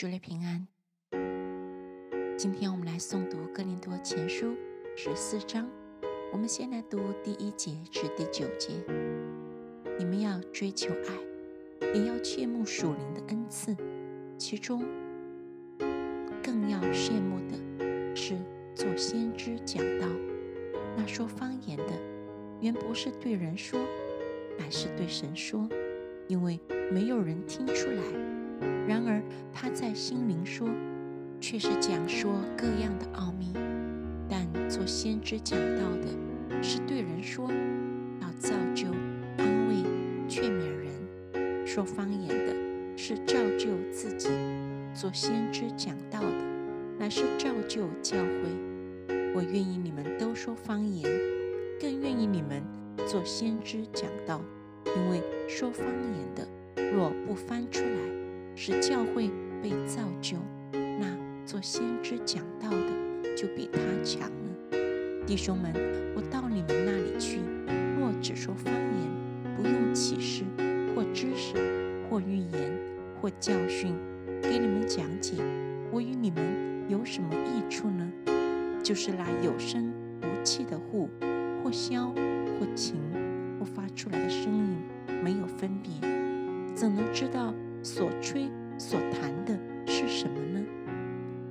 主内平安。今天我们来诵读《哥林多前书》十四章，我们先来读第一节至第九节。你们要追求爱，也要切慕属灵的恩赐，其中更要羡慕的是做先知讲道。那说方言的，原不是对人说，乃是对神说，因为没有人听出来。然而他在心灵说，却是讲说各样的奥秘；但做先知讲道的，是对人说，要造就、安慰、劝勉人；说方言的，是造就自己；做先知讲道的，乃是造就教会。我愿意你们都说方言，更愿意你们做先知讲道，因为说方言的，若不翻出来。使教会被造就，那做先知讲道的就比他强了。弟兄们，我到你们那里去，若只说方言，不用启示或知识或预言或教训，给你们讲解，我与你们有什么益处呢？就是那有声无气的呼，或箫或琴或发出来的声音没有分别，怎能知道？所吹所弹的是什么呢？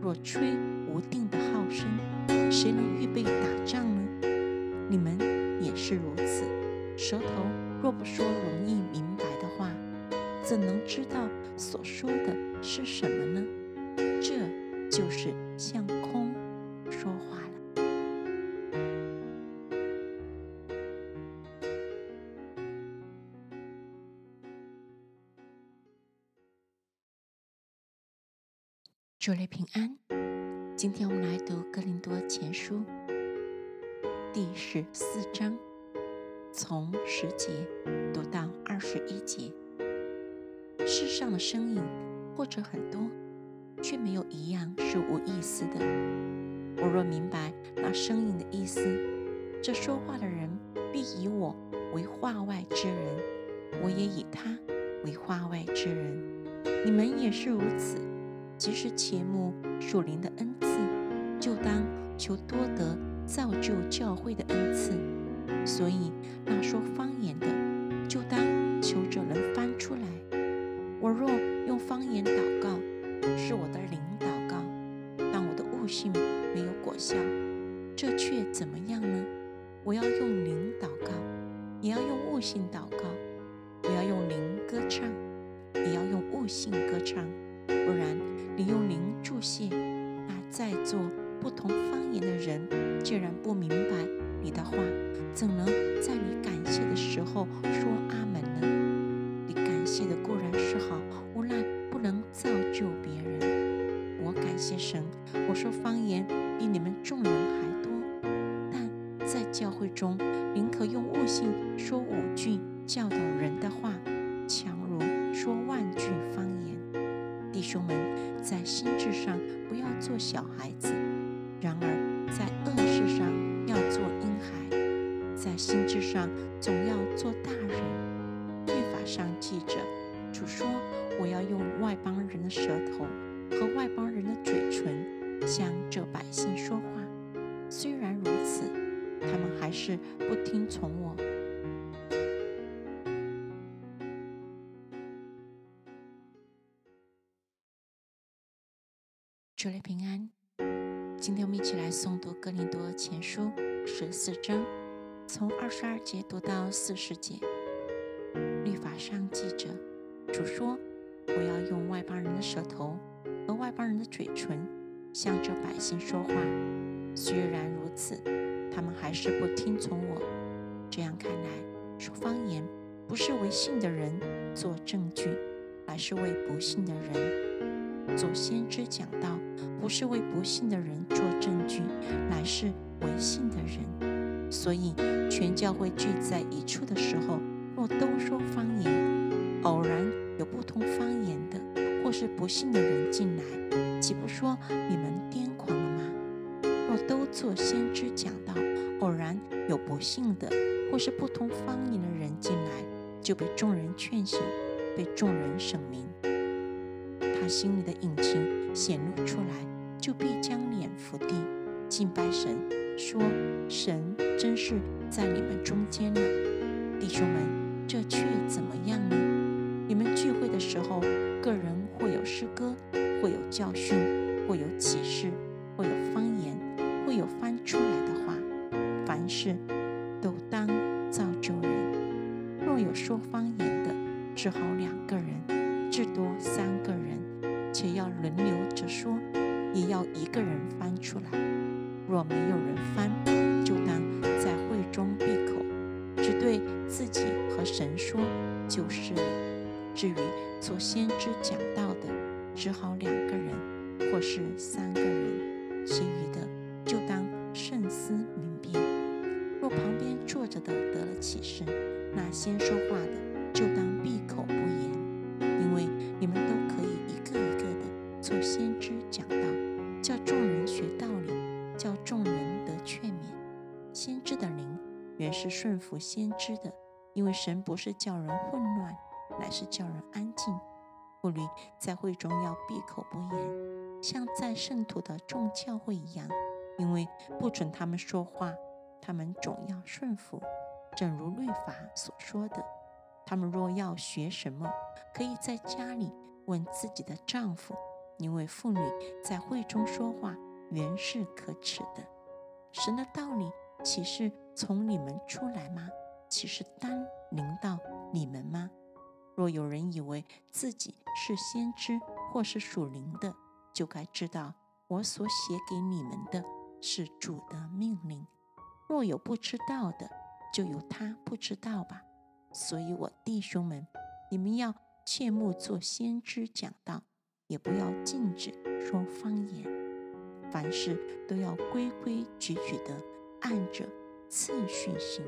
若吹无定的号声，谁能预备打仗呢？你们也是如此。舌头若不说容易明白的话，怎能知道所说的是什么呢？这就是相主内平安，今天我们来读《哥林多前书》第十四章，从十节读到二十一节。世上的声音或者很多，却没有一样是无意思的。我若明白那声音的意思，这说话的人必以我为话外之人，我也以他为话外之人。你们也是如此。即使切慕属灵的恩赐，就当求多得造就教会的恩赐。所以那说方言的，就当求着能翻出来。我若用方言祷告，是我的灵祷告，但我的悟性没有果效，这却怎么样呢？我要用灵祷告，也要用悟性祷告；我要用灵歌唱，也要用悟性歌唱。不然，你用灵助谢，那在座不同方言的人，既然不明白你的话，怎能在你感谢的时候说阿门呢？你感谢的固然是好，无奈不能造就别人。我感谢神，我说方言比你们众人还多，但在教会中，宁可用悟性说五句教导人的话，强如说万句方言。弟兄们，在心智上不要做小孩子；然而在恶事上要做婴孩，在心智上总要做大人。律法上记着，主说：“我要用外邦人的舌头和外邦人的嘴唇向这百姓说话。”虽然如此，他们还是不听从我。今天我们一起来诵读《哥林多前书》十四章，从二十二节读到四十节。律法上记着，主说：“我要用外邦人的舌头和外邦人的嘴唇向这百姓说话。”虽然如此，他们还是不听从我。这样看来，说方言不是为信的人做证据，而是为不信的人祖先知讲道。不是为不信的人做证据，乃是为信的人。所以，全教会聚在一处的时候，若都说方言，偶然有不同方言的，或是不信的人进来，岂不说你们癫狂了吗？若都做先知讲道，偶然有不信的，或是不同方言的人进来，就被众人劝醒，被众人审明。心里的隐情显露出来，就必将脸伏地敬拜神，说：“神真是在你们中间了。”弟兄们，这却怎么样呢？你们聚会的时候，个人或有诗歌，或有教训，或有启示，或有方言，或有翻出来的话，凡事都当造就人。若有说方言的，只好两个人，至多三个人，且要轮流着说，也要一个人翻出来。若没有人翻，就当在会中闭口，只对自己和神说就是了。至于做先知讲道的，只好两个人或是三个人，其余的就当慎思明辨。若旁边坐着的得了启示，那先说话的就当闭口不言，因为你们都可以做先知讲道，叫众人学道理，叫众人得劝勉。先知的灵原是顺服先知的，因为神不是叫人混乱，乃是叫人安静。妇女在会中要闭口不言，像在圣徒的众教会一样，因为不准他们说话，他们总要顺服，正如律法所说的。他们若要学什么，可以在家里问自己的丈夫，因为妇女在会中说话原是可耻的。神的道理岂是从你们出来吗？岂是单临到你们吗？若有人以为自己是先知或是属灵的，就该知道我所写给你们的是主的命令。若有不知道的，就由他不知道吧。所以，我弟兄们，你们要切莫做先知讲道，也不要禁止说方言。凡事都要规规矩矩的按着次序行。